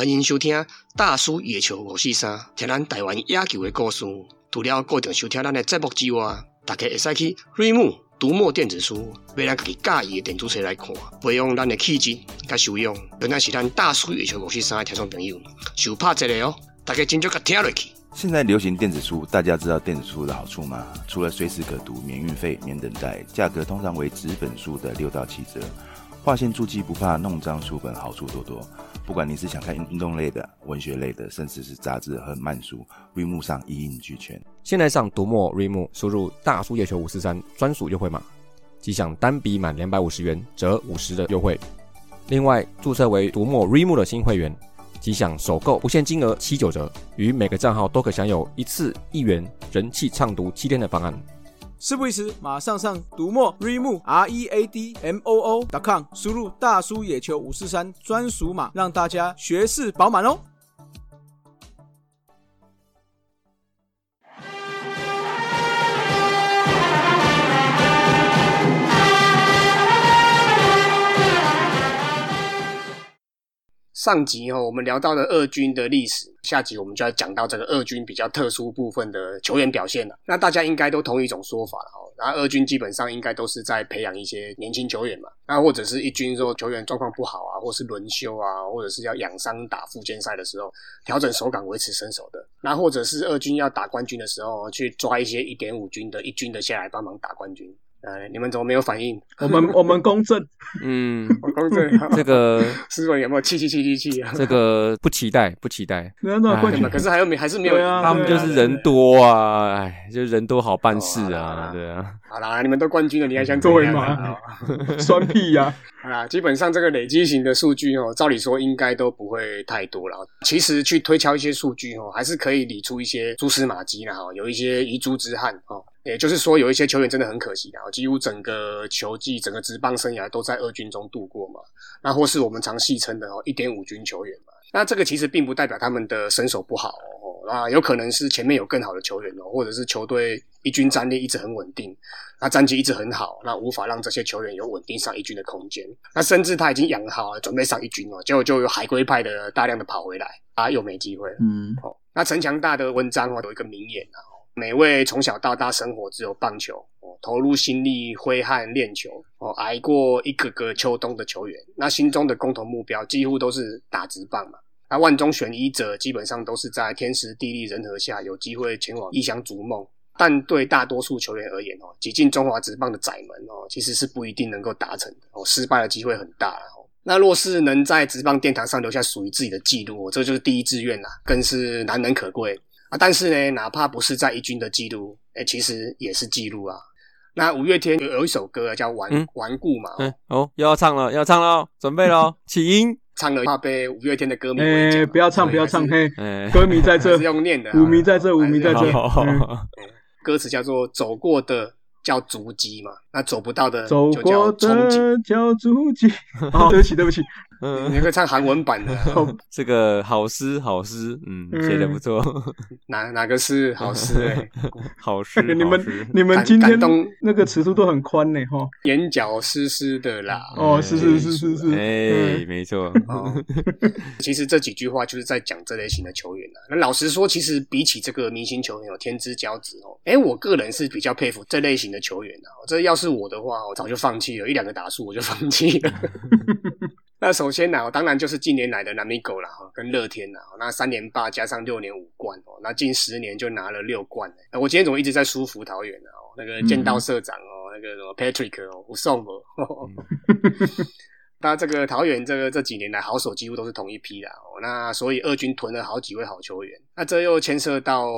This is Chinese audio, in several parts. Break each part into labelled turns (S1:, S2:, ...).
S1: 欢迎收听大叔野球五四三，听咱台湾野球的故事。除了固定收听咱的节目之外，大家会使去瑞木读墨电子书，买咱家己介意的电子书来看，培养咱的气质甲修养。原来是咱大叔野球五四三的听众朋友，受拍一个哦，大家真足甲听落去。
S2: 现在流行电子书，大家知道电子书的好处吗？除了随时可读、免运费、免等待，价格通常为纸本书的六到七折。划线注记不怕弄脏书本，好处多多。不管你是想看运动类的、文学类的，甚至是杂志和漫书，瑞木上一应俱全。
S3: 现在上读墨瑞木，输入大叔夜球五四三专属优惠码，即享单笔满两百五十元折五十的优惠。另外，注册为读墨瑞木的新会员，即享首购不限金额七九折，与每个账号都可享有一次一元人气畅读七天的方案。
S4: 事不宜迟，马上上读墨 r e m o r e a d m o o dot com，输入大叔野球五四三专属码，让大家学识饱满哦。
S1: 上集哦，我们聊到了二军的历史，下集我们就要讲到这个二军比较特殊部分的球员表现了。那大家应该都同一种说法了哦，然后二军基本上应该都是在培养一些年轻球员嘛，那或者是一军说球员状况不好啊，或是轮休啊，或者是要养伤打附件赛的时候调整手感维持身手的，那或者是二军要打冠军的时候去抓一些一点五军的一军的下来帮忙打冠军。呃，你们怎么没有反应？
S5: 我们 我们公正，
S3: 嗯，
S1: 公正，
S3: 这个
S1: 师傅有没有气气气气气啊？
S3: 这个不期待，不期待。
S5: 没有那冠军
S1: 可是还有没还是没有
S5: 对啊
S3: 他们就是人多啊，哎，就是人多好办事啊，对啊。
S1: 好啦，你们都冠军了，你还想怎样
S5: 对嘛
S1: 啊？
S5: 酸屁呀！
S1: 好啦，基本上这个累积型的数据哦，照理说应该都不会太多了。其实去推敲一些数据哦，还是可以理出一些蛛丝马迹的哈，有一些遗珠之憾哦。也就是说，有一些球员真的很可惜啊，几乎整个球季、整个职棒生涯都在二军中度过嘛。那或是我们常戏称的哦，一点五军球员嘛。那这个其实并不代表他们的身手不好哦，那有可能是前面有更好的球员哦，或者是球队一军战力一直很稳定，那战绩一直很好，那无法让这些球员有稳定上一军的空间。那甚至他已经养好了，准备上一军哦，结果就有海归派的大量的跑回来，啊，又没机会了。
S5: 嗯，
S1: 哦，那陈强大的文章哦有一个名言啊，哦每位从小到大生活只有棒球哦，投入心力挥汗练球哦，挨过一个个秋冬的球员，那心中的共同目标几乎都是打直棒嘛。那万中选一者，基本上都是在天时地利人和下有机会前往异乡逐梦。但对大多数球员而言哦，挤进中华职棒的窄门哦，其实是不一定能够达成的哦，失败的机会很大哦。那若是能在职棒殿堂上留下属于自己的记录，这就是第一志愿啦，更是难能可贵啊。但是呢，哪怕不是在一军的记录，哎，其实也是记录啊。那五月天有有一首歌啊叫《顽
S3: 嗯？
S1: 顽固》嘛，哦
S3: 嗯，哦，又要唱了，要唱了哦，准备喽，起音。
S1: 唱了怕被五月天的歌迷围
S5: 哎，
S1: 剿，
S5: 不要唱，不要唱，嘿，
S3: 哎，
S5: 歌迷在这
S1: 用念的啊，
S5: 舞迷在这，舞迷在这。
S1: 歌词叫做“走过的叫足迹”嘛，那走不到的
S5: 走
S1: 就叫
S5: 过
S1: 憧憬。
S5: 的叫足迹。哦，对不起，对不起，
S3: 嗯，
S1: 你可以唱韩文版的啊，
S3: 这个好诗，好诗，嗯，
S5: 嗯
S3: 写的不错，
S1: 哪哪个是好诗哎？
S3: 好诗，
S5: 你们你们
S1: 感
S5: 今天
S1: 感动
S5: 那个尺度都很宽呢，哈。
S1: 眼角湿湿的啦。
S5: 哦，是是是是是，
S3: 哎，
S5: 嗯
S3: 没错，
S1: 哦，其实这几句话就是在讲这类型的球员啊。那老实说，其实比起这个明星球员有天之骄子哦，哎，我个人是比较佩服这类型的球员的、哦。这要是我的话，我早就放弃了，一两个打数我就放弃了。那首先呢，当然就是近年来的南米狗了，哈，跟乐天啦，那三连霸加上六年五冠哦，那近十年就拿了六冠那。我今天怎么一直在舒服桃园呢？哦，那个剑道社长哦，那个什么 Patrick 哦，胡颂哦。那这个桃园这个这几年来好手几乎都是同一批啦，哦，那所以二军囤了好几位好球员，那这又牵涉到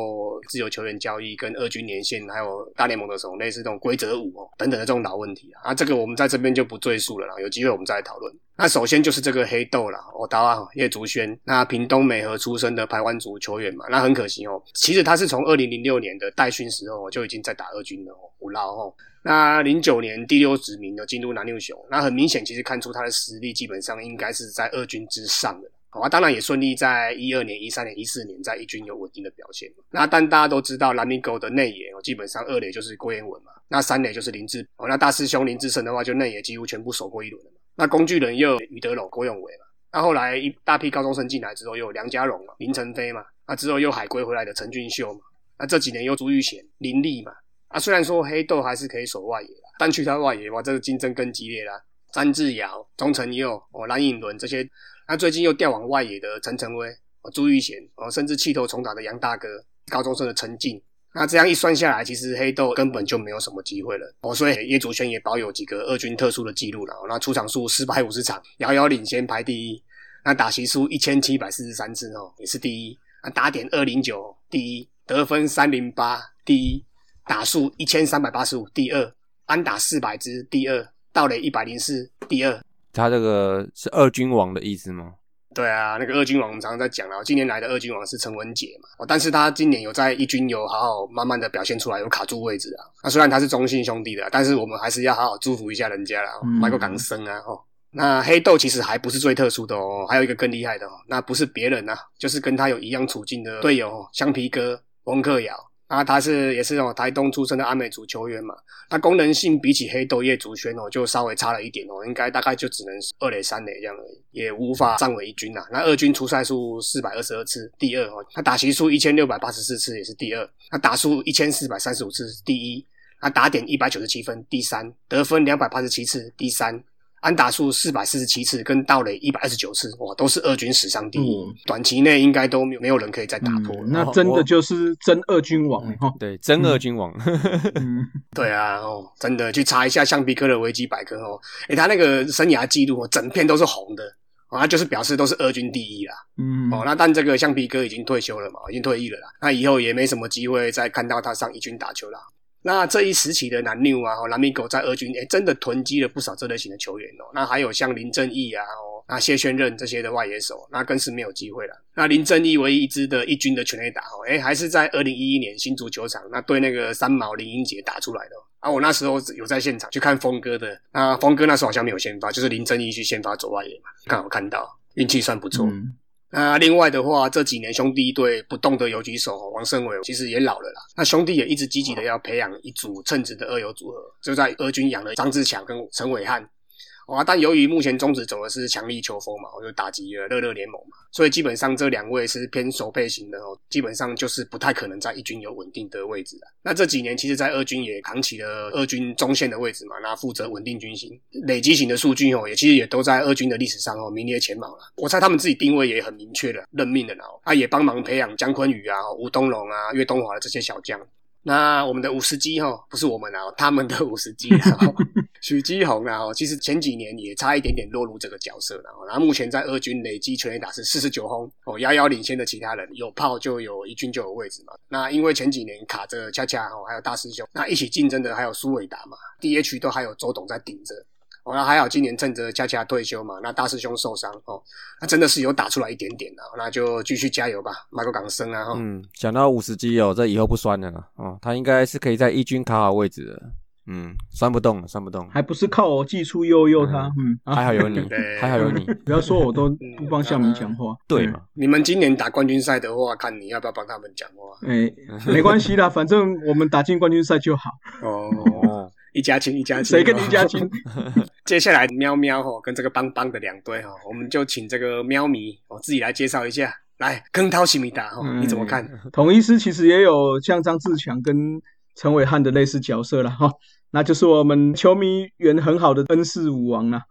S1: 自由球员交易跟二军连线，还有大联盟的时候类似这种规则五哦等等的这种老问题啊，啊，这个我们在这边就不赘述了啦，有机会我们再来讨论。那首先就是这个黑豆啦，我刀啊叶竹轩，那屏东美和出身的排湾族球员嘛，那很可惜哦，其实他是从二零零六年的代训时候就已经在打二军了哦，五捞哦。那零九年第六指名的进入南六雄，那很明显，其实看出他的实力基本上应该是在二军之上的。好啊，当然也顺利在一二年、一三年、一四年在一军有稳定的表现。那但大家都知道，蓝米狗的内野哦，基本上二垒就是郭彦文嘛，那三垒就是林志哦，那大师兄林志胜的话，就内野几乎全部守过一轮了嘛。那工具人又有于德龙、郭永伟嘛，那后来一大批高中生进来之后，又有梁家荣嘛、林晨飞嘛，那之后又海归回来的陈俊秀嘛，那这几年又朱玉贤、林立嘛，啊，虽然说黑豆还是可以守外野啦，但去他外野哇，这个竞争更激烈啦。詹志尧、钟成佑、哦蓝颖伦这些，那最近又调往外野的陈晨威、哦朱玉贤，哦甚至气头重打的杨大哥，高中生的陈静。那这样一算下来，其实黑豆根本就没有什么机会了哦。所以叶祖轩也保有几个二军特殊的记录了。那出场数四百五十场，遥遥领先排第一。那打席数一千七百四十三次哦，也是第一。那打点二零九第一，得分三零八第一，打数一千三百八十五第二，安打四百支第二，盗垒一百零四第二。
S3: 他这个是二军王的意思吗？
S1: 对啊，那个二军王我们常常在讲啊，今年来的二军王是陈文杰嘛，哦，但是他今年有在一军有好好慢慢的表现出来，有卡住位置啊。那虽然他是中信兄弟的，但是我们还是要好好祝福一下人家啦，迈克港生啊，哦，那黑豆其实还不是最特殊的哦，还有一个更厉害的哦，那不是别人啊，就是跟他有一样处境的队友橡皮哥翁克尧。啊，他是也是哦，台东出身的阿美族球员嘛。他功能性比起黑豆叶竹轩哦，就稍微差了一点哦，应该大概就只能二垒三垒这样而已，也无法站稳一军呐。那二军出赛数四百二十二次，第二哦。他打席数一千六百八十四次，也是第二。他打数一千四百三十五次，第一。他打点一百九十七分，第三。得分两百八十七次，第三。安打数四百四十七次，跟盗垒一百二十九次，哇，都是二军史上第一。短期内应该都没有没有人可以再打破。
S4: 那真的就是真二军王哈。
S3: 对，真二军王。
S1: 对啊，哦，真的去查一下橡皮哥的维基百科哦，诶，他那个生涯记录哦，整片都是红的，哦，他就是表示都是二军第一啦。嗯，哦，那但这个橡皮哥已经退休了嘛，已经退役了啦，那以后也没什么机会再看到他上一军打球了。那这一时期的南六啊，南米狗在二军，哎，真的囤积了不少这类型的球员哦。那还有像林正义啊，哦，那谢宣任这些的外野手，那更是没有机会了。那林正义唯一一支的一军的全垒打，哦，哎，还是在二零一一年新足球场，那对那个三毛林英杰打出来的。啊，我那时候有在现场去看峰哥的，那峰哥那时候好像没有先发，就是林正义去先发走外野嘛，刚好看到，运气算不错。那另外的话，这几年兄弟队不动的游击手王胜伟其实也老了啦。那兄弟也一直积极的要培养一组称职的二游组合，就在俄军养了张志强跟陈伟汉。啊，但由于目前中职走的是强力球风嘛，我就打击了乐乐联盟嘛，所以基本上这两位是偏守备型的哦，基本上就是不太可能在一军有稳定的位置的。那这几年其实，在二军也扛起了二军中线的位置嘛，那负责稳定军心、累积型的数据哦，也其实也都在二军的历史上哦名列前茅了。我猜他们自己定位也很明确的，任命的哦，他也帮忙培养姜坤宇啊、吴东龙啊、岳东华的这些小将。那我们的五十基哈，不是我们啊，他们的五十基啊，许基宏啊，其实前几年也差一点点落入这个角色了。然后目前在二军累积全垒打是四十九轰哦，遥遥领先的其他人，有炮就有一军就有位置嘛。那因为前几年卡着恰恰哦，还有大师兄，那一起竞争的还有苏伟达嘛，DH 都还有周董在顶着。哦，那还好，今年趁着恰恰退休嘛，那大师兄受伤哦，那真的是有打出来一点点的，那就继续加油吧，马个港生啊！
S3: 嗯，讲到五十基哦，这以后不酸了哦，他应该是可以在一军卡好位置的，嗯，酸不动，酸不动，
S4: 还不是靠我技术悠悠他，嗯，
S3: 还好有你，还好有你，
S4: 不要说我都不帮向明讲话，
S3: 对嘛？
S1: 你们今年打冠军赛的话，看你要不要帮他们讲话？
S4: 哎，没关系啦，反正我们打进冠军赛就好。
S1: 哦。一家亲，一家亲，
S4: 谁跟你一家亲？
S1: 接下来喵喵吼跟这个邦邦的两队哈，我们就请这个喵迷哦自己来介绍一下。来，坑涛西米达哈，你怎么看？
S4: 统一师其实也有像张志强跟陈伟汉的类似角色了哈，那就是我们球迷缘很好的恩师武王啦。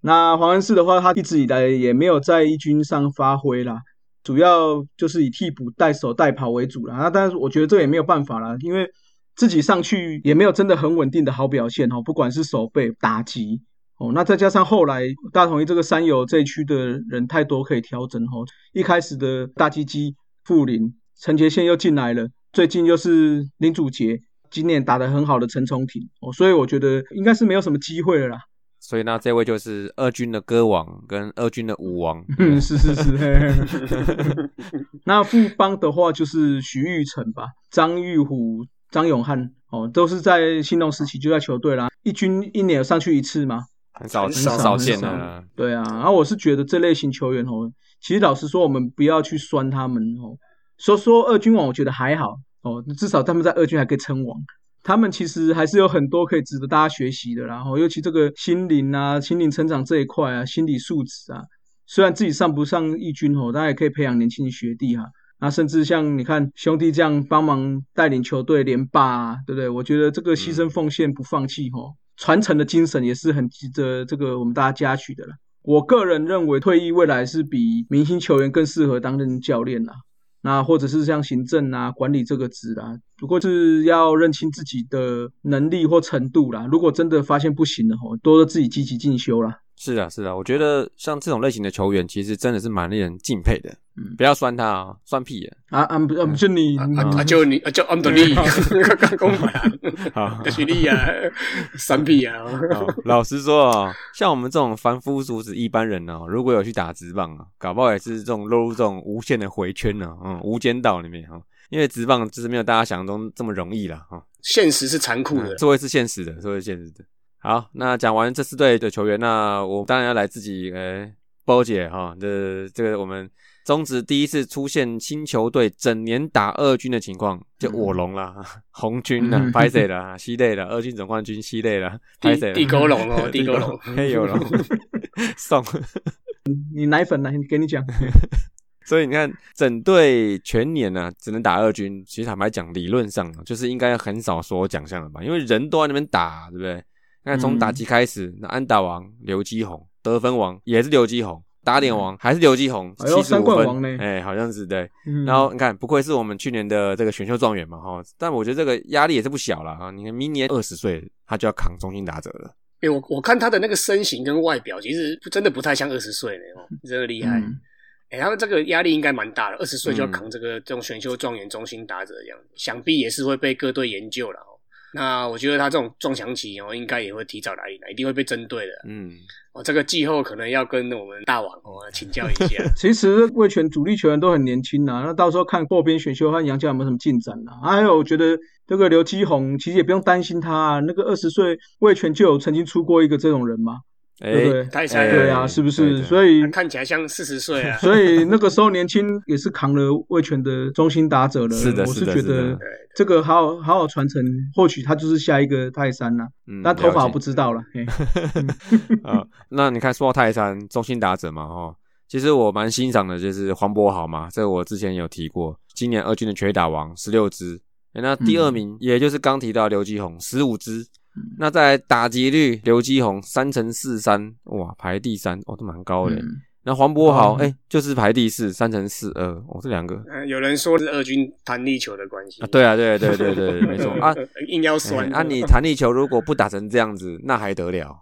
S4: 那黄恩师的话，他一直以来也没有在一军上发挥啦，主要就是以替补带手带跑为主啦。那但是我觉得这也没有办法啦，因为。自己上去也没有真的很稳定的好表现哦，不管是守备、打击哦，那再加上后来大同一这个三友这一区的人太多可以调整哦。一开始的大鸡鸡、傅林、陈杰宪又进来了，最近又是林祖杰，今年打得很好的陈崇廷哦，所以我觉得应该是没有什么机会了啦。
S3: 所以那这位就是二军的歌王跟二军的舞王，
S4: 嗯，是是是。那副帮的话就是徐玉成吧，张玉虎。张永汉哦，都是在新农时期就在球队啦，一军一年有上去一次吗？
S3: 很少很少见的。
S4: 对啊，然后我是觉得这类型球员哦，其实老实说，我们不要去酸他们哦。说说二军王，我觉得还好哦，至少他们在二军还可以称王。他们其实还是有很多可以值得大家学习的，然后尤其这个心灵啊、心灵成长这一块啊、心理素质啊。虽然自己上不上义军哦，但也可以培养年轻学弟哈。那甚至像你看兄弟这样帮忙带领球队连霸啊，对不对？我觉得这个牺牲奉献不放弃哦，传承的精神也是很值得这个我们大家嘉许的了。我个人认为，退役未来是比明星球员更适合担任教练啦。那或者是像行政啊、管理这个职啦，不过是要认清自己的能力或程度啦。如果真的发现不行了吼，多自己积极进修啦。
S3: 是啊，是啊，我觉得像这种类型的球员，其实真的是蛮令人敬佩的。嗯，不要酸他啊，酸屁啊！
S4: 啊啊不啊不就你
S1: 啊就你啊就安德利，刚刚讲完，好，就是你啊，酸屁啊！
S3: 老实说啊，像我们这种凡夫俗子一般人呢，如果有去打直棒啊，搞不好也是这种落入这种无限的回圈呢，嗯，无间道里面哈。因为直棒就是没有大家想象中这么容易了哈。
S1: 现实是残酷的，
S3: 这会是现实的，这会是现实的。好，那讲完这四队的球员，那我当然要来自己诶包姐哈这这个我们中职第一次出现新球队整年打二军的情况，就我龙啦，红军啦，拍谁啦，西队啦，二军总冠军西队啦，拍谁？
S1: 地沟龙哦，地沟龙，
S3: 黑油龙送
S4: 你奶粉呢？给你讲。
S3: 所以你看，整队全年呢只能打二军，其实坦白讲，理论上就是应该很少说奖项了吧？因为人都在那边打，对不对？那从打击开始，那安打王刘基宏，得分王也是刘基宏，打点王还是刘继宏，七十五分，哎，好像是对。然后你看，不愧是我们去年的这个选秀状元嘛，哈。但我觉得这个压力也是不小了啊！你看，明年二十岁，他就要扛中心打者了。
S1: 哎，我我看他的那个身形跟外表，其实真的不太像二十岁哦，真的厉害。哎，他们这个压力应该蛮大的，二十岁就要扛这个这种选秀状元中心打者这样想必也是会被各队研究了。那我觉得他这种撞墙期哦，应该也会提早来临，一定会被针对的。嗯，哦，这个季后可能要跟我们大王哦请教一下。
S4: 其实魏权主力球员都很年轻呐，那到时候看后边选秀和杨家有没有什么进展呐？还有，我觉得这个刘基宏其实也不用担心他，那个二十岁魏权就有曾经出过一个这种人嘛。对
S1: 太
S4: 对啊，是不是？所以
S1: 看起来像四十岁啊。
S4: 所以那个时候年轻也是扛了魏权的中心打者了。
S3: 是的，
S4: 我是觉得这个好好好好传承，或许他就是下一个泰山了。那头发不知道了。
S3: 啊，那你看说到泰山中心打者嘛，哈，其实我蛮欣赏的，就是黄博豪嘛，这我之前有提过，今年二军的全打王十六支，那第二名也就是刚提到刘继宏十五支。那在打击率，刘基宏三乘四三，哇，排第三，哦，都蛮高的。那黄博豪，哎，就是排第四，三乘四二，哦，这两个。
S1: 有人说是二军弹力球的关系。
S3: 啊，对啊，对对对对，没错啊，
S1: 硬要酸。
S3: 啊，你弹力球如果不打成这样子，那还得了？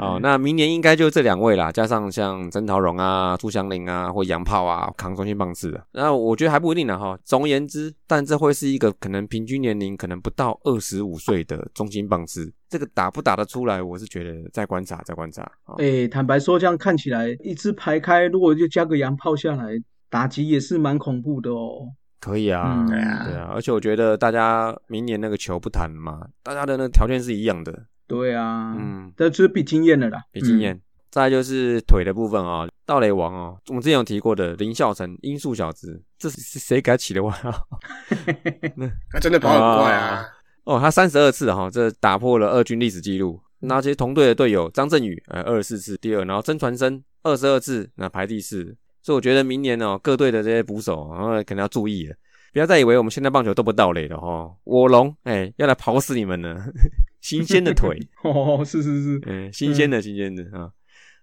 S3: 哦，那明年应该就这两位啦，加上像曾桃荣啊、朱祥林啊，或杨炮啊，扛中心棒次的。那我觉得还不一定呢，哈。总而言之，但这会是一个可能平均年龄可能不到二十五岁的中心棒次。这个打不打得出来，我是觉得再观察，再观察。
S4: 哎，坦白说，这样看起来一支排开，如果就加个洋炮下来，打击也是蛮恐怖的哦。
S3: 可以啊，对啊，对啊。而且我觉得大家明年那个球不谈嘛，大家的那个条件是一样的。
S4: 对啊，嗯，这就是比经验的啦，
S3: 比经验。再就是腿的部分啊，盗雷王哦，我们之前有提过的林孝成，音速小子，这是谁给他起的外号？
S1: 他真的跑很快啊。
S3: 哦，他三十二次哈，这打破了二军历史记录。那些同队的队友张振宇，呃，二十四次第二，然后曾传生二十二次，那排第四。所以我觉得明年哦，各队的这些捕手，然后可能要注意了，不要再以为我们现在棒球都不到垒了哈。我龙，哎，要来跑死你们了！新鲜的腿，
S4: 哦，是是是，
S3: 嗯，新鲜的，新鲜的啊。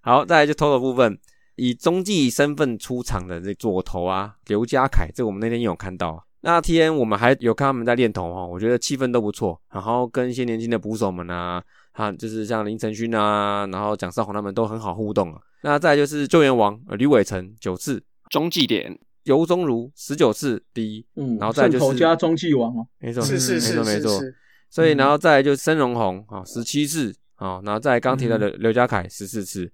S3: 好，再来就投手部分，以中继身份出场的这左投啊，刘家凯，这我们那天也有看到。那天我们还有看他们在练头哈，我觉得气氛都不错。然后跟一些年轻的捕手们啊，哈，就是像林承勋啊，然后蒋少红他们都很好互动啊。那再就是救援王吕伟成九次中继点，尤宗儒十九次第一，嗯，然后再就是
S4: 加中继王哦，
S3: 没错，
S1: 是是是
S3: 没错。所以然后再就是申荣宏啊十七次啊，然后再刚提到的刘家凯十四次。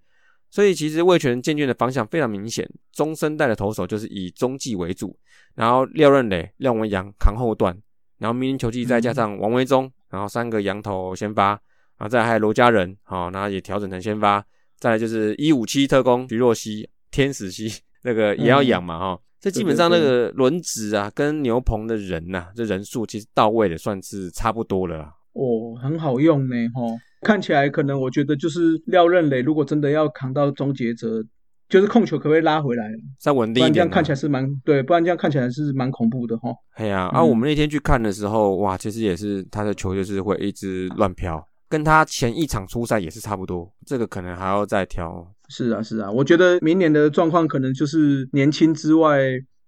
S3: 所以其实魏权渐渐的方向非常明显，中生代的投手就是以中继为主。然后廖润磊、廖文阳扛后段，然后明年球季再加上王威忠，然后三个羊头先发，然后再还有罗家人，好，然后也调整成先发，再来就是一五七特工徐若曦、天使曦那个也要养嘛，哈，这基本上那个轮值啊跟牛棚的人呐，这人数其实到位的算是差不多了啦。
S4: 哦，很好用呢，吼，看起来可能我觉得就是廖任磊如果真的要扛到终结者。就是控球可不可以拉回来，
S3: 再稳定一点不。
S4: 然这样看起来是蛮对，不然这样看起来是蛮恐怖的哈。
S3: 哎呀，啊，
S4: 嗯
S3: 我们那天去看的时候，哇，其实也是他的球就是会一直乱飘，跟他前一场初赛也是差不多，这个可能还要再调。
S4: 是啊，是啊，我觉得明年的状况可能就是年轻之外，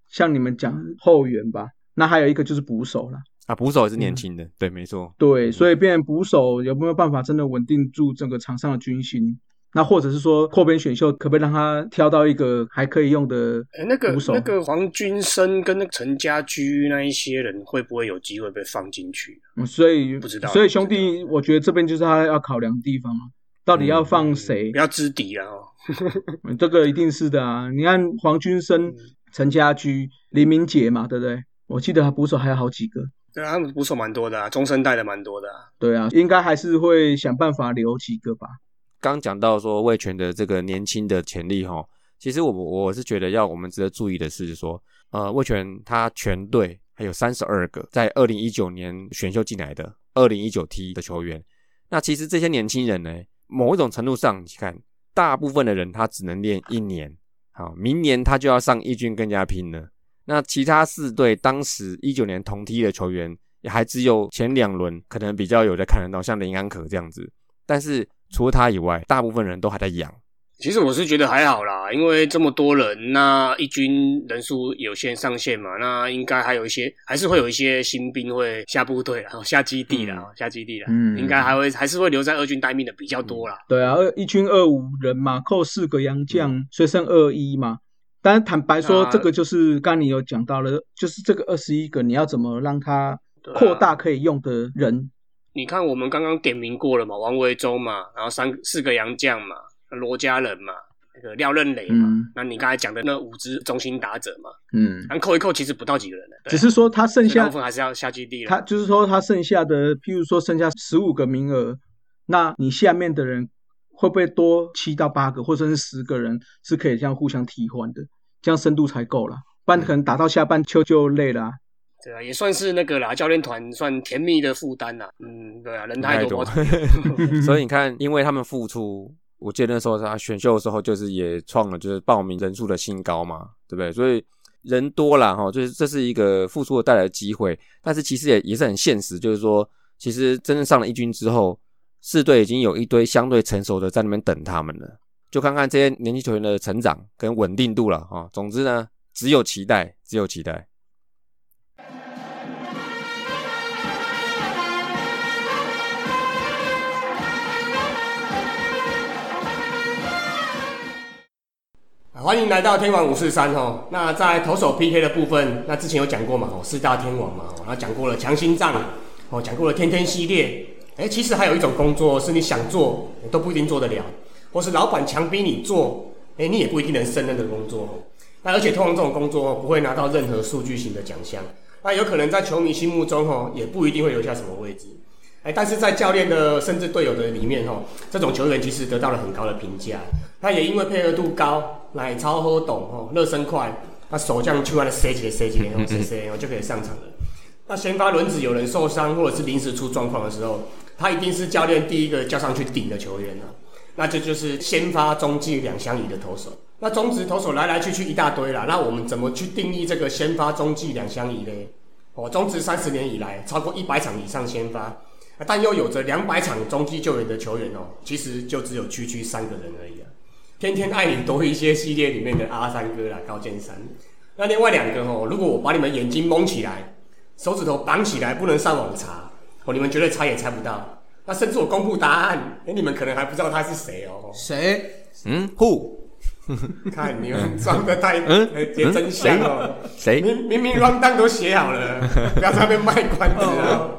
S4: 像你们讲后援吧，那还有一个就是捕手啦。
S3: 啊，捕手也是
S4: 嗯
S3: 年轻的，对，没错。
S4: 对，所以变捕手有没有办法真的稳定住整个场上的军心？那或者是说扩编选秀可不可以让他挑到一个还可以用的
S1: 哎，那个
S4: 捕手？
S1: 那个黄君生跟那个陈家驹那一些人会不会有机会被放进去？
S4: 嗯，所以
S1: 不知道
S4: 所以兄弟，我觉得这边就是他要考量的地方啊，到底要放谁
S1: 不？要知敌啊！哦
S4: 嗯这个一定是的啊！你看黄君生、陈家驹、林明杰嘛，对不对？我记得他捕手还有好几个。
S1: 对啊，他们捕手蛮多的啊，中生代的蛮多的啊。
S4: 对啊，应该还是会想办法留几个吧。
S3: 刚讲到说魏权的这个年轻的潜力哈，其实我我是觉得要我们值得注意的是说，呃，魏权他全队还有三十二个在二零一九年选秀进来的二零一九 T 的球员，那其实这些年轻人呢，某一种程度上，你看，大部分的人他只能练一年，好，明年他就要上一军更加拼了。那其他四队当时一九年同梯的球员，也还只有前两轮可能比较有的看得到，像林安可这样子。但是除了他以外，大部分人都还在养。
S1: 其实我是觉得还好啦，因为这么多人，那一军人数有限上限嘛，那应该还有一些，还是会有一些新兵会下部队啦，下基地啦，下基地啦，
S4: 嗯
S1: 应该还会还是会留在二军待命的比较多啦。
S4: 对啊，二一军二五人嘛，扣四个洋将，所以剩二一嘛。但是坦白说，这个就是刚刚你有讲到了，就是这个二十一个，你要怎么让它扩大可以用的人？
S1: 你看我们刚刚点名过了嘛，王维忠嘛，然后三四个洋将嘛，罗家人嘛，那个廖任磊嘛，
S4: 嗯
S1: 那你刚才讲的那五支中心打者嘛，
S4: 嗯，
S1: 然后扣一扣其实不到几个人的，
S4: 只是说他剩下
S1: 部分还是要下基地了。
S4: 他就是说他剩下的，譬如说剩下十五个名额，那你下面的人会不会多七到八个，或者是十个人是可以这样互相替换的，这样深度才够了。不然可能打到下半秋就累了啊、
S1: 对啊，也算是那个啦，教练团算甜蜜的负担啦。嗯，对啊，人太多，
S3: 太 所以你看，因为他们付出，我记得那时候他选秀的时候，就是也创了就是报名人数的新高嘛，对不对？所以人多了，哈，就是这是一个付出的带来的机会，但是其实也也是很现实，就是说，其实真正上了一军之后，四队已经有一堆相对成熟的在那边等他们了，就看看这些年轻球员的成长跟稳定度了哈。总之呢，只有期待，只有期待。
S1: 欢迎来到天王五四三哦。那在投手 PK 的部分，那之前有讲过嘛，哦，四大天王嘛，哦，然后讲过了强心脏，哦，讲过了天天系列。哎，其实还有一种工作是你想做你都不一定做得了，或是老板强逼你做，哎，你也不一定能胜任的工作。哦那而且通常这种工作哦不会拿到任何数据型的奖项，那有可能在球迷心目中哦，也不一定会留下什么位置。哎，但是在教练的甚至队友的里面哦，这种球员其实得到了很高的评价。他也因为配合度高，奶超喝懂哦，热身快，他手这样去完了塞起来塞起来，然后塞塞，然后就可以上场了。那先发轮子有人受伤或者是临时出状况的时候，他一定是教练第一个叫上去顶的球员啊。那这就是先发中继两相宜的投手。那中职投手来来去去一大堆啦，那我们怎么去定义这个先发中继两相宜嘞？哦，中职三十年以来超过一百场以上先发，但又有着两百场中继救援的球员哦，其实就只有区区三个人而已啊。天天爱你多一些系列里面的阿三哥啦，高建山。那另外两个哦，如果我把你们眼睛蒙起来，手指头绑起来，不能上网查哦，你们绝对猜也猜不到。那甚至我公布答案，哎，你们可能还不知道他是谁哦。
S6: 谁？
S3: 嗯，Who？
S1: 看你们装的太
S3: 嗯
S1: 呃也真像哦。
S3: 谁？
S1: 明明明 round down 都写好了，不要在那边卖关子哦！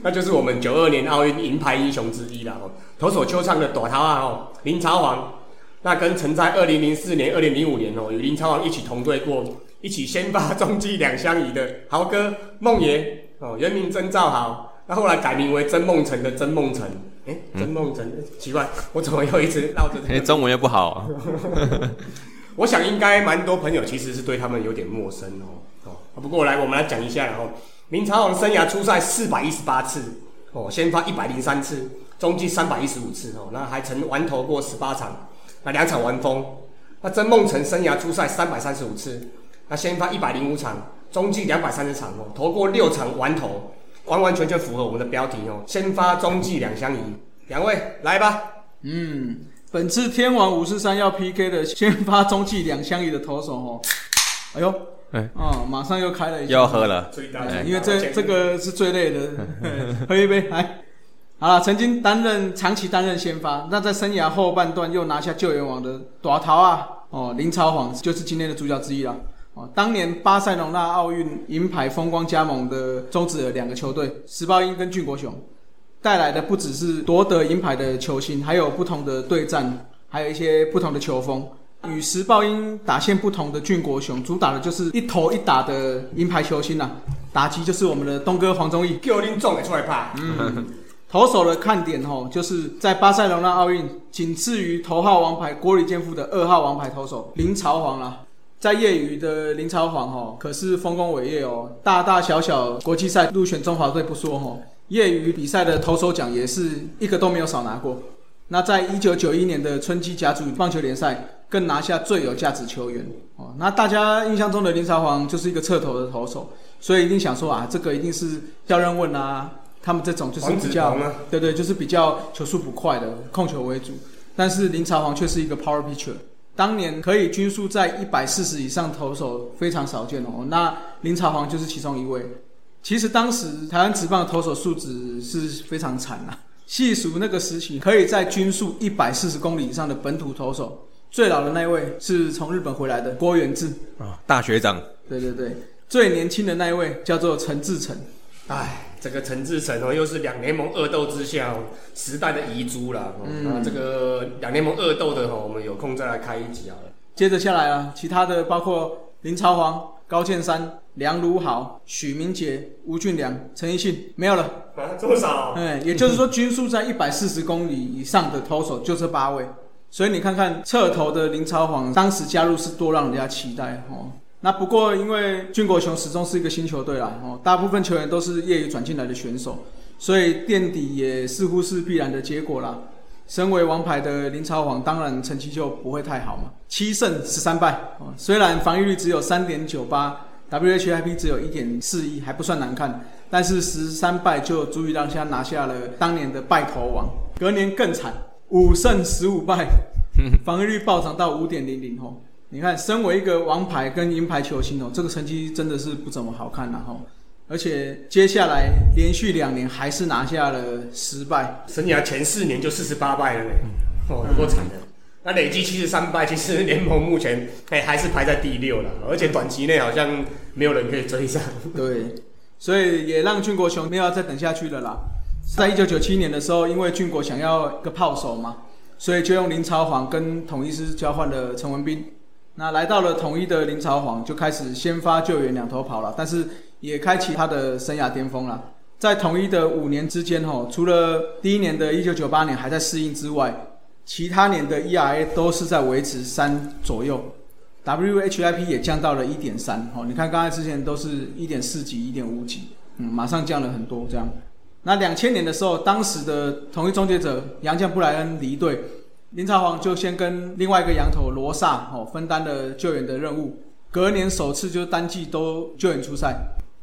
S1: 那就是我们九二年奥运银牌英雄之一了哦，投手秋唱的朵涛啊哦，林朝煌，那跟曾在二零零四年、二零零五年哦，与林朝煌一起同队过，一起先发中继两相宜的豪哥孟爷哦，原名曾兆豪，那后来改名为曾梦成的曾梦成，哎，曾梦成，奇怪，我怎么又一直绕着这个
S3: 哎，中文又不好啊。
S1: 我想应该蛮多朋友其实是对他们有点陌生哦。哦，不过来我们来讲一下，然后林朝王生涯出赛四百一十八次，哦，先发一百零三次，中继三百一十五次哦，那还曾完投过十八场，那两场完封，那曾梦辰生涯出赛三百三十五次，那先发一百零五场，中继两百三十场哦，投过六场完投，完完全全符合我们的标题哦，先发中继两相宜。两位来吧，
S4: 嗯，本次天王五四三要 PK 的先发中继两相宜的投手哦，哎呦，
S3: 哎。
S4: 哦，马上又开了一
S3: 又要喝了，
S1: 最大
S4: 哎因为这这个是最累的，喝一杯来。好了，曾经担任长期担任先发，那在生涯后半段又拿下救援王的短桃啊，哦，林朝煌就是今天的主角之一了。哦，当年巴塞隆纳奥运银牌风光加盟的中职的两个球队，石豹鹰跟俊国雄，带来的不只是夺得银牌的球星，还有不同的对战，还有一些不同的球风。与石豹鹰打线不同的俊国雄，主打的就是一投一打的银牌球星啊，打击就是我们的东哥黄忠义。
S1: 叫恁总会出来拍，
S4: 投手的看点哦，就是在巴塞罗那奥运仅次于头号王牌郭里健夫的二号王牌投手林朝煌啦。在业余的林朝煌哦，可是丰功伟业哦，大大小小国际赛入选中华队不说哦，业余比赛的投手奖也是一个都没有少拿过。那在一九九一年的春季甲组棒球联赛，更拿下最有价值球员哦。那大家印象中的林朝煌就是一个侧投的投手，所以一定想说啊，这个一定是要任问啊，他们这种就是比较对对，就是比较球速不快的控球为主。但是林朝煌却是一个 power pitcher，当年可以均速在一百四十以上投手非常少见哦。那林朝煌就是其中一位。其实当时台湾职棒的投手素质是非常惨啊。细数那个时期，可以在均速一百四十公里以上的本土投手，最老的那一位是从日本回来的郭元志。
S3: 啊，大学长，
S4: 对对对，最年轻的那一位叫做陈志成。
S1: 哎，这个陈志成哦，又是两联盟恶斗之下哦时代的遗珠啦。哦
S4: 嗯
S1: 那这个两联盟恶斗的哦，我们有空再来开一集好了。
S4: 接着下来啊，其他的包括林朝煌、高建山、梁如豪、许明杰、吴俊良、陈奕迅，没有了。
S1: 啊，这么少？
S4: 哎，也就是说，均速在一百四十公里以上的投手就这八位。所以你看看侧投的林超煌，当时加入是多让人家期待哦。那不过因为俊国雄始终是一个新球队啦，哦，大部分球员都是业余转进来的选手，所以垫底也似乎是必然的结果啦。身为王牌的林朝煌，当然成绩就不会太好嘛，七胜十三败哦。虽然防御率只有三点九八，WHIP 只有一点四一，还不算难看，但是十三败就足以让他拿下了当年的败投王。隔年更惨，五胜十五败，防御率暴涨到五点零零哦。你看，身为一个王牌跟银牌球星哦，这个成绩真的是不怎么好看了哈。而且接下来连续两年还是拿下了失败，
S1: 生涯前四年就四十八败了呢，哦，有够惨的。那累计七十三败，其实联盟目前哎还是排在第六了，而且短期内好像没有人可以追上。
S4: 对，所以也让俊国雄没有要再等下去了啦。在一九九七年的时候，因为俊国想要一个炮手嘛，所以就用林超煌跟统一师交换了陈文斌。那来到了统一的林朝煌就开始先发救援两头跑了，但是也开启他的生涯巅峰了。在统一的五年之间，吼，除了第一年的一九九八年还在适应之外，其他年的 ERA 都是在维持三左右，WHIP 也降到了一点三。哦，你看刚才之前都是一点四几、一点五几，嗯，马上降了很多这样。那两千年的时候，当时的统一终结者杨将布莱恩离队，林朝煌就先跟另外一个羊头罗萨哦分担了救援的任务。隔年首次就单季都救援出赛，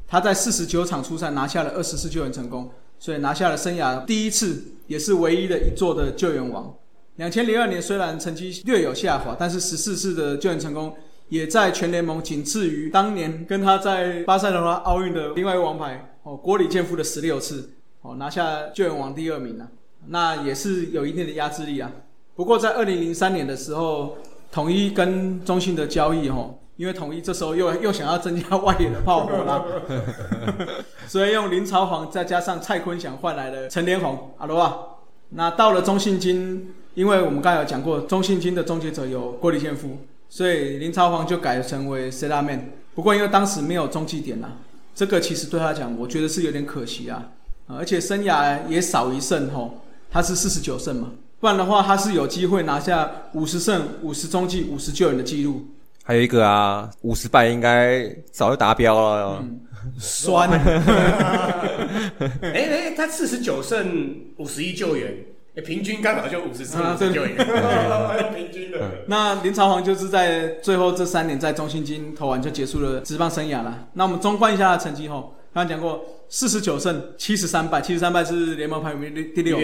S4: 他在四十九场出赛拿下了二十次救援成功，所以拿下了生涯第一次，也是唯一的一座的救援王。两千零二年虽然成绩略有下滑，但是十四次的救援成功，也在全联盟仅次于当年跟他在巴塞罗那奥运的另外一个王牌哦郭里健夫的十六次哦拿下救援王第二名啊，那也是有一定的压制力啊。不过在二零零三年的时候，统一跟中信的交易哦，因为统一这时候又又想要增加外野的炮火啦，所以用林朝煌再加上蔡坤祥换来了陈连红阿罗啊。那到了中信金，因为我们刚才有讲过，中信金的终结者有郭立宪夫，所以林朝煌就改成为 Selman。不过因为当时没有中继点啦，这个其实对他讲，我觉得是有点可惜啊。啊而且生涯也少一胜吼，他是四十九胜嘛，不然的话他是有机会拿下五十胜、五十中继、五十救援的记录。
S3: 还有一个啊，五十败应该早就达标了。
S4: 酸，
S1: 哎哎，他四十九胜五十一救援，欸平均刚好就五十次
S4: 啊对
S1: 就赢，平均的。
S4: 那林朝煌就是在最后这三年在中信金投完就结束了职棒生涯了。那我们中观一下他的成绩后，刚刚讲过四十九胜七十三败，七十三败是联盟排名第第六，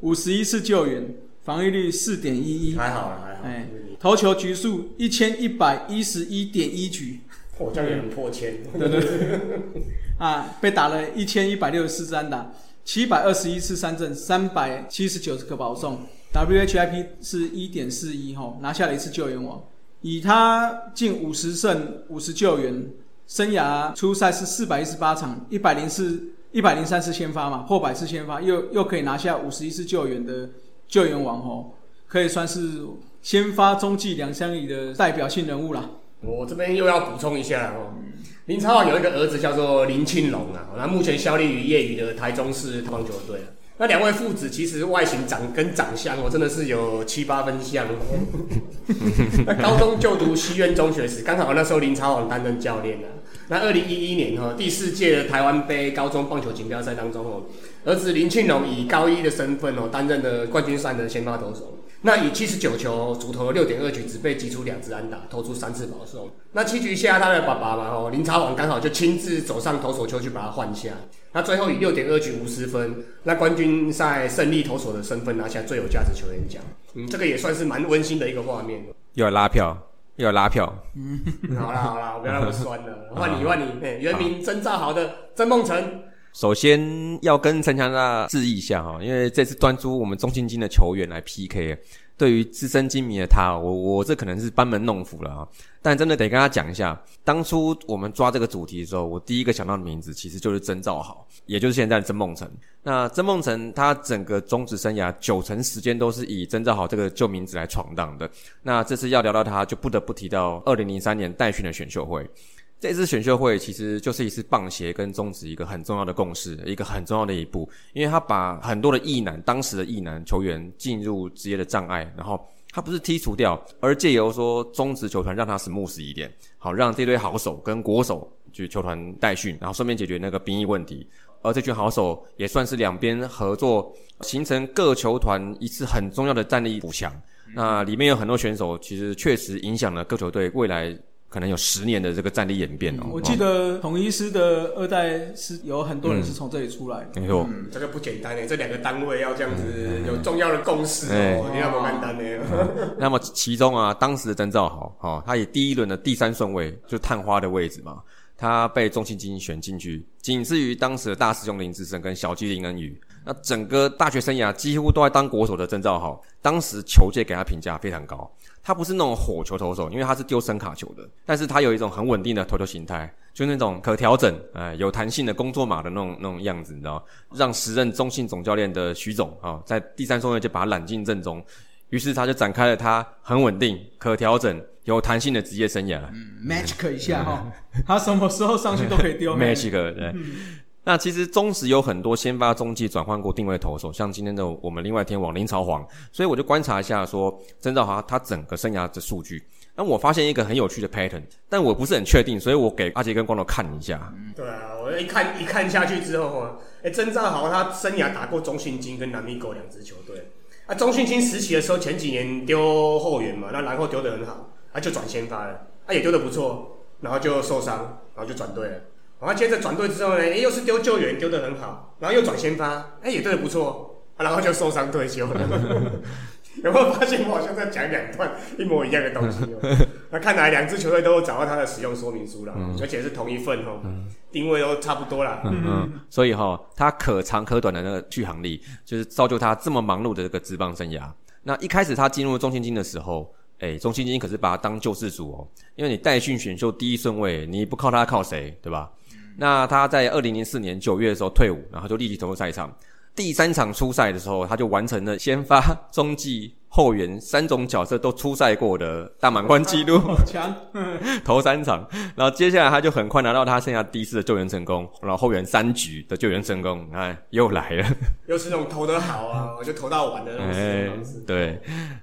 S4: 五十一次救援，防御率四点一一，
S1: 还好啦，还好。
S4: 哎，投球局数一千一百一十一点一局
S1: 我这样也很破千。
S4: 啊，被打了一千一百六十四支安打，七百二十一次三振，三百七十九个保送，WHIP 是一点四一吼，拿下了一次救援王。以他近五十胜五十救援，生涯初赛是四百一十八场，一百零四一百零三次先发嘛，破百次先发，又又可以拿下五十一次救援的救援王哦，可以算是先发中继两相宜的代表性人物啦。
S1: 我这边又要补充一下哦，林超华有一个儿子叫做林庆龙啊，那目前效力于业余的台中市棒球队啊。那两位父子其实外形长跟长相，哦真的是有七八分像。那高中就读西苑中学时，刚好那时候林超王担任教练啊。那二零一一年哈、第四届的台湾杯高中棒球锦标赛当中哦，儿子林庆龙以高一的身份哦，担任了冠军赛的先发投手。那以七十九球主投六点二局，只被击出两支安打，投出三次保送。那七局下，他的爸爸嘛，哦，林朝王刚好就亲自走上投手丘去把他换下。那最后以六点二局五十分，那冠军赛胜利投手的身份拿下最有价值球员奖。嗯，这个也算是蛮温馨的一个画面。
S3: 又要拉票，又要拉票，
S1: 好啦好啦，我不要那么酸了，换你换你，哎，原名曾兆豪的曾梦辰。
S3: 首先要跟陈强大致意一下哈，因为这次端出我们中信金的球员来 PK，对于资深金迷的他，我我这可能是班门弄斧了啊。但真的得跟他讲一下，当初我们抓这个主题的时候，我第一个想到的名字其实就是曾兆豪，也就是现在的曾梦辰。那曾梦辰他整个中职生涯九成时间都是以曾兆豪这个旧名字来闯荡的。那这次要聊到他，就不得不提到二零零三年代训的选秀会。这次选秀会其实就是一次棒协跟中职一个很重要的共识，一个很重要的一步，因为他把很多的意男，当时的意男球员进入职业的障碍，然后他不是剔除掉，而借由说中职球团让他 smooth 一点，好让这堆好手跟国手去球团代训，然后顺便解决那个兵役问题。而这群好手也算是两边合作，形成各球团一次很重要的战力补强。那里面有很多选手，其实确实影响了各球队未来。可能有十年的这个战力演变哦。
S4: 我记得统一师的二代是有很多人是从这里出来的。
S3: 没错，
S1: 嗯，这个不简单诶，这两个单位要这样子有重要的共识
S3: 哎
S1: 哦，你要不简单呢？
S3: 那么其中啊，当时的曾兆豪，哈、他以第一轮的第三顺位，就是探花的位置嘛，他被中信金选进去，仅次于当时的大师兄林志胜跟小鸡林恩宇。那整个大学生涯几乎都在当国手的曾兆豪，当时球界给他评价非常高。他不是那种火球投手，因为他是丢声卡球的，但是他有一种很稳定的投球形态，就那种可调整、哎、有弹性的工作码的那种那种样子，你知道？让时任中信总教练的徐总啊、在第三顺位就把他揽进阵中，于是他就展开了他很稳定、可调整、有弹性的职业生涯。
S4: 嗯 Magic 一下哈，他什么时候上去都可以丢
S3: Magic 对。那其实中职有很多先发中继转换过定位投手，像今天的我们另外天王林朝煌，所以我就观察一下说曾兆华他整个生涯的数据。那我发现一个很有趣的 pattern，但我不是很确定，所以我给阿杰跟光头看一下。
S1: 对啊，我一看一看下去之后啊，哎，曾兆豪他生涯打过中信金跟南米狗两支球队。啊，中信金时期的时候，前几年丢后援嘛，那然后丢得很好，啊就转先发了，啊也丢的不错，然后就受伤，然后就转队了。然后接着转队之后呢，哎又是丢救援，丢的很好，然后又转先发，哎也丢的不错，啊然后就受伤退休了。有没有发现我好像在讲两段一模一样的东西哦？那看来两支球队都有找到它的使用说明书了，而且是同一份哦，定位都差不多啦。
S3: 嗯嗯，所以哈、他可长可短的那个续航力，就是造就他这么忙碌的这个职棒生涯。那一开始他进入中信金的时候，哎，中信金可是把他当救世主哦，因为你代训选秀第一顺位，你不靠他靠谁，对吧？那他在二零零四年九月的时候退伍，然后就立即投入赛场。第三场出赛的时候，他就完成了先发、中继、后援三种角色都出赛过的大满贯纪录。
S4: 好强，
S3: 投三场，然后接下来他就很快拿到他剩下第一次的救援成功，然后后援三局的救援成功，你看又来了，
S1: 又是那种投得好啊，我就投到完的那种方式。，
S3: 对，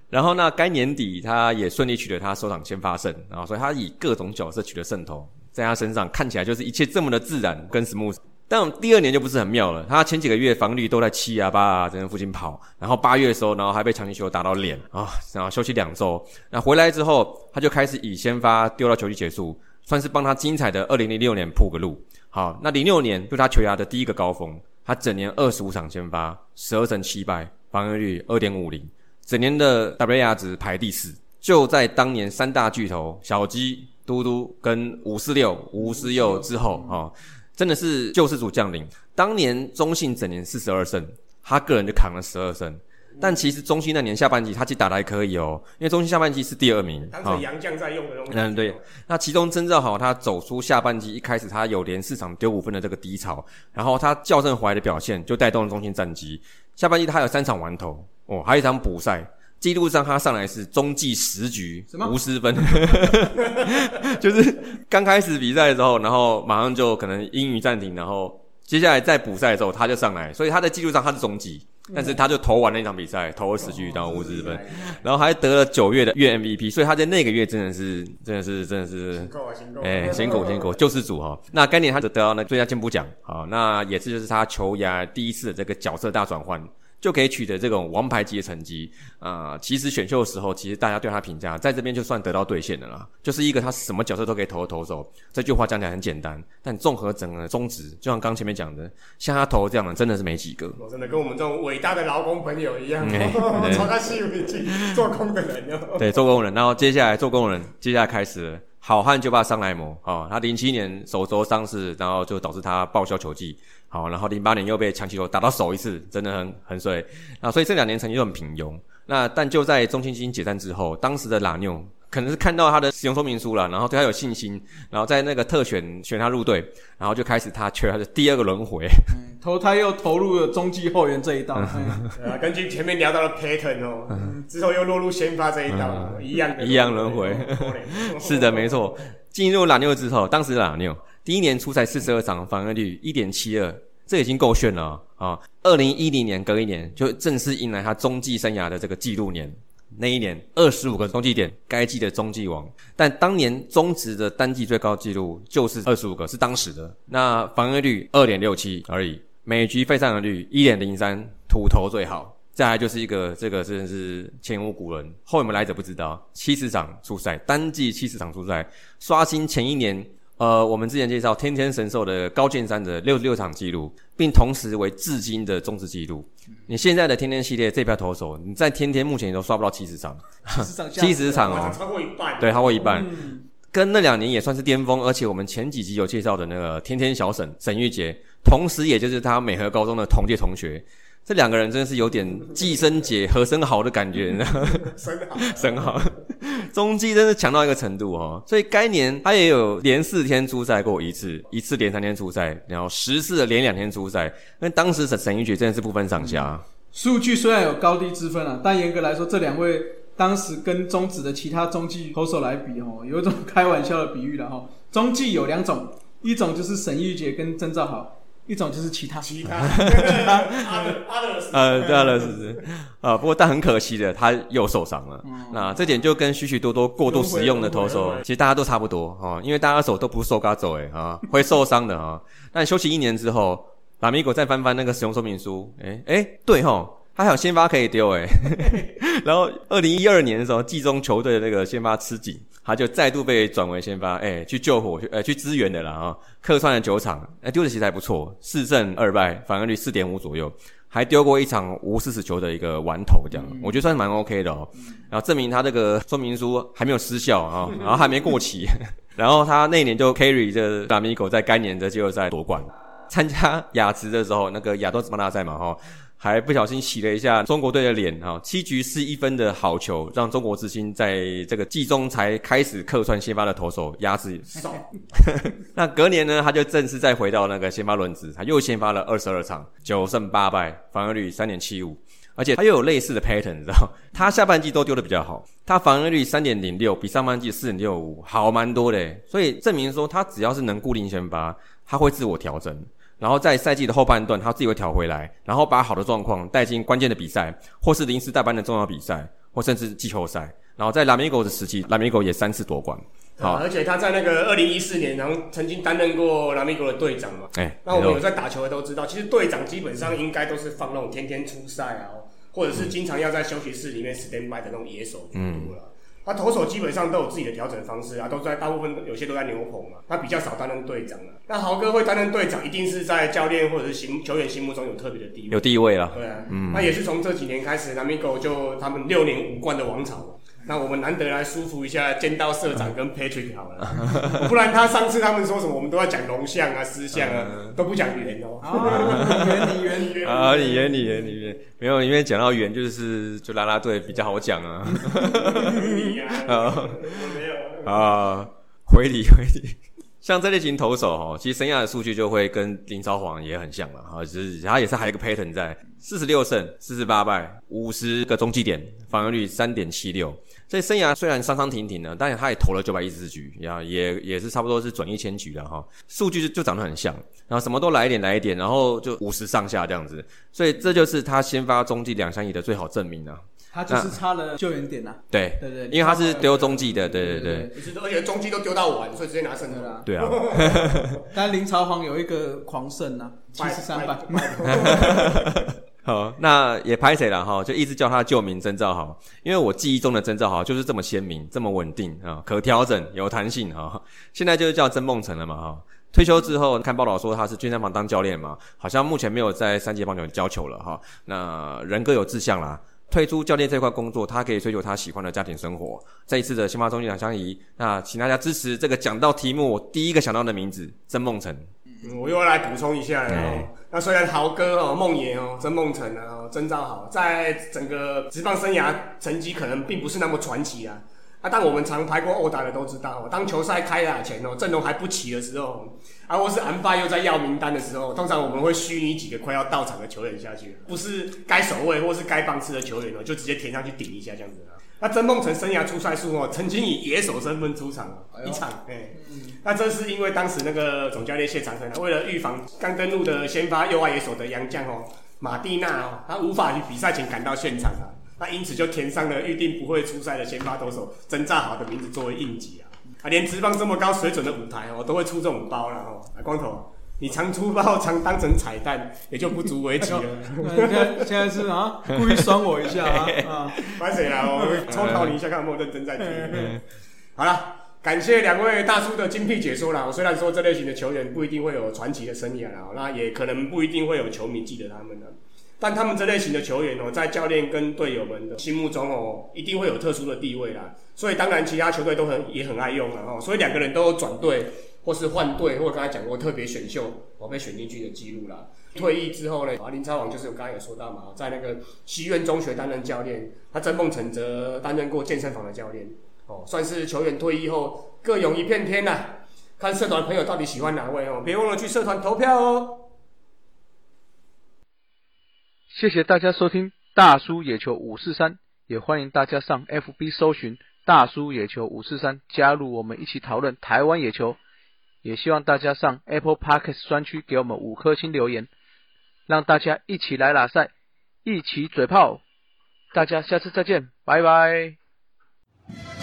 S3: 然后呢，该年底他也顺利取得他首场先发胜，然后所以他以各种角色取得胜投，在他身上看起来就是一切这么的自然跟 smooth。但第二年就不是很妙了，他前几个月防御率都在七啊八啊这附近跑，然后八月的时候，然后还被强行球打到脸啊，然后休息两周，那回来之后，他就开始以先发丢到球季结束，算是帮他精彩的二零零六年铺个路。好，那零六年就是他球牙的第一个高峰，他整年二十五场先发，十二胜七败，防御率二点五零，整年的 W R 值排第四，就在当年三大巨头小鸡、嘟嘟跟五四六、吴思佑之后啊。真的是救世主降临。当年中信整年四十二胜，他个人就扛了十二胜。但其实中信那年下半季他其实打的还可以哦，因为中信下半季是第二名。
S1: 当成杨将在用的东西。
S3: 嗯，对。那其中真正好，他走出下半季一开始他有连四场丢五分的这个低潮，然后他校正回来的表现就带动了中信战绩。下半季他有三场完投哦，还有一场补赛。记录上他上来是中继十局无失分，就是刚开始比赛的时候，然后马上就可能英语暂停，然后接下来再补赛的时候他就上来，所以他在记录上他是中继，但是他就投完那场比赛投了十局然后无失分，然后还得了九月的月 MVP，所以他在那个月真的是真的是真的是
S1: 辛苦啊辛苦，
S3: 哎辛苦辛苦救世主哈。那该年他就得到那最佳进步奖好，那也是就是他球涯第一次的这个角色大转换。就可以取得这种王牌级的成绩啊！其实选秀的时候，其实大家对他评价，在这边就算得到兑现的啦。就是一个他什么角色都可以投的投手。这句话讲起来很简单，但综合整个宗旨，就像刚前面讲的，像他投这样的，真的是没几个。
S1: 真的跟我们这种伟大的劳工朋友一样，从他心里去做工的人。
S3: 对，做工人。然后接下来做工人，接下来开始好汉就怕上来磨啊！他零七年手肘伤势，然后就导致他报销球季。好，然后零八年又被强击球打到手一次，真的很很衰。那所以这两年成绩都很平庸。那但就在中信基金解散之后，当时的拉纽可能是看到他的使用说明书了，然后对他有信心，然后在那个特选选他入队，然后就开始他缺他的第二个轮回。
S5: 投胎又投入了中继后援这一道。啊，
S1: 根据前面聊到的 pattern 哦，之后又落入先发这一道，一样
S3: 一样轮回。是的，没错。进入拉纽之后，当时拉纽。第一年出赛四十二场，防御率一点七二，这已经够炫了啊！二零一零年隔一年就正式迎来他中继生涯的这个纪录年，那一年二十五个中继点，该季的中继王。但当年中职的单季最高纪录就是二十五个，是当时的。那防御率二点六七而已，每局费上率一点零三，土头最好。再来就是一个这个真的是前无古人，后有来者不知道，七十场出赛，单季七十场出赛，刷新前一年。呃，我们之前介绍天天神兽的高剑山的六十六场记录，并同时为至今的中职纪录。你现在的天天系列这票投手，你在天天目前都刷不到七十场，七十场 哦，
S1: 超过一半，
S3: 对，超过一半，跟那两年也算是巅峰。而且我们前几集有介绍的那个天天小沈沈玉杰，同时也就是他美和高中的同届同学。这两个人真的是有点寄生姐和生蚝的感觉，
S1: 生蚝，
S3: 生蚝，中继真是强到一个程度哦。所以该年他也有连四天出赛过一次，一次连三天出赛，然后十次连两天出赛。那当时沈沈玉珏真的是不分上下。
S5: 数据虽然有高低之分啊，但严格来说，这两位当时跟中职的其他中继投手来比哦，有一种开玩笑的比喻了哈。中继有两种，一种就是沈玉杰跟曾兆豪。一种就是其他，
S1: 其他，阿阿勒斯，呃，
S3: 对阿勒斯，啊，不过但很可惜的，他又受伤了。那这点就跟许许多多过度使用的投手，其实大家都差不多哈，因为大家手都不是受嘎走哎啊，会受伤的啊。但休息一年之后，拉米狗再翻翻那个使用说明书，哎哎，对吼，他还有先发可以丢哎。然后二零一二年的时候，季中球队的那个先发吃紧。他就再度被转为先发，哎，去救火，去，呃，去支援的了啊。客串了九场，哎，丢的其实还不错，四胜二败，防御率四点五左右，还丢过一场无四十球的一个完投，这样，我觉得算是蛮 OK 的哦。然后证明他这个说明书还没有失效啊，然后还没过期。然后他那年就 carry 这大米狗在该年的季后赛夺冠，参加亚职的时候，那个亚洲职棒大赛嘛，哈。还不小心洗了一下中国队的脸哈，七局四一分的好球，让中国之星在这个季中才开始客串先发的投手压制。那隔年呢，他就正式再回到那个先发轮值，他又先发了二十二场，九胜八败，防御率三点七五，而且他又有类似的 pattern，你知道他下半季都丢的比较好，他防御率三点零六，比上半季四点六五好蛮多的，所以证明说他只要是能固定先发，他会自我调整。然后在赛季的后半段，他自己会调回来，然后把好的状况带进关键的比赛，或是临时代班的重要比赛，或甚至季后赛。然后在拉米狗的时期，拉米狗也三次夺冠。好
S1: 而且他在那个二零一四年，然后曾经担任过拉米狗的队长嘛。
S3: 哎，
S1: 那我们有在打球的都知道，其实队长基本上应该都是放那种天天出赛啊，或者是经常要在休息室里面 stand by 的那种野手居多了。他投手基本上都有自己的调整方式啊，都在大部分有些都在牛棚嘛，他比较少担任队长啊。那豪哥会担任队长，一定是在教练或者是心球员心目中有特别的地位。
S3: 有地位了。
S1: 对啊，嗯那也是从这几年开始，南米狗就他们六年五冠的王朝嘛。那我们难得来舒服一下剑道社长跟 Patrick 好了，不然他上次他们说什么，我们都要讲龙象啊、狮象啊，都不讲圆哦。
S4: 啊，你圆你圆，
S3: 啊，你圆你圆你圆，没有，因为讲到圆就是就拉拉队比较好讲啊。
S1: 你 没有。
S3: 啊，回礼回礼。像这类型投手哈，其实生涯的数据就会跟林超煌也很像了哈，只是他也是还有一个 pattern 在，四十六胜四十八败，五十个中继点，防御率三点七六。所以生涯虽然伤伤停停的，但是他也投了九百一十四局，呀，也也是差不多是准一千局了哈。数据就就长得很像，然后什么都来一点来一点，然后就五十上下这样子。所以这就是他先发中继两相宜的最好证明啊。
S4: 他就是差了救援点呐。
S3: 对
S4: 对对
S3: 因为他是丢中继的，对对对。
S1: 而且中继都丢到完，所以直接拿胜了。
S4: 对啦。
S3: 对啊，
S4: 但林朝皇有一个狂胜呐，七十三败。
S3: 好，那也拍谁了哈，就一直叫他旧名曾兆豪，因为我记忆中的曾兆豪就是这么鲜明、这么稳定啊，可调整、有弹性哈。现在就是叫曾梦成了嘛哈。退休之后，看报道说他是健身房当教练嘛，好像目前没有在三级棒球教球了哈。那人各有志向啦，退出教练这块工作，他可以追求他喜欢的家庭生活。这一次的新发中心两相宜，那请大家支持这个讲到题目，我第一个想到的名字曾梦成。
S1: 嗯我又要来补充一下了哦
S3: 哎。
S1: 那虽然豪哥哦、梦爷哦、曾梦成啊、哦曾兆豪，在整个职棒生涯成绩可能并不是那么传奇啊。啊，但我们常排过殴打的都知道哦，当球赛开打前哦，阵容还不齐的时候，啊，或是安发又在要名单的时候，通常我们会虚拟几个快要到场的球员下去，不是该守卫或是该棒次的球员哦，就直接填上去顶一下这样子啊。那曾梦成生涯出赛数哦，曾经以野手身份出场哦，一场，哎、那这是因为当时那个总教练谢长生啊，为了预防刚登陆的先发右外野手的杨将哦马蒂娜哦，他无法于比赛前赶到现场啊，那因此就填上了预定不会出赛的先发投手曾兆豪的名字作为应急啊。啊，连职棒这么高水准的舞台哦，都会出这种包了哦。啊，光头，你常出包常当成彩蛋，也就不足为奇了。
S4: 那现在现在是啊，故意酸我一下啊 啊！
S1: 烦谁啦？我抽考你一下，看有没有认真在听。好了，感谢两位大叔的精辟解说啦。我虽然说这类型的球员不一定会有传奇的生涯啦，那也可能不一定会有球迷记得他们的，但他们这类型的球员哦，在教练跟队友们的心目中哦，一定会有特殊的地位啦。所以当然，其他球队都很也很爱用了。哦，所以两个人都有转队或是换队，或者刚才讲过特别选秀我被选进去的记录啦。退役之后呢，啊林超王就是我刚才有说到嘛，在那个西苑中学担任教练，他曾梦成则担任过健身房的教练。哦，算是球员退役后各有一片天呐、看社团朋友到底喜欢哪位哦，别忘了去社团投票哦。
S5: 谢谢大家收听大叔野球五四三，也欢迎大家上 FB 搜寻大叔野球五四三，加入我们一起讨论台湾野球。也希望大家上 Apple Podcast 专区给我们五颗星留言，让大家一起来拉赛，一起嘴炮。大家下次再见，拜拜。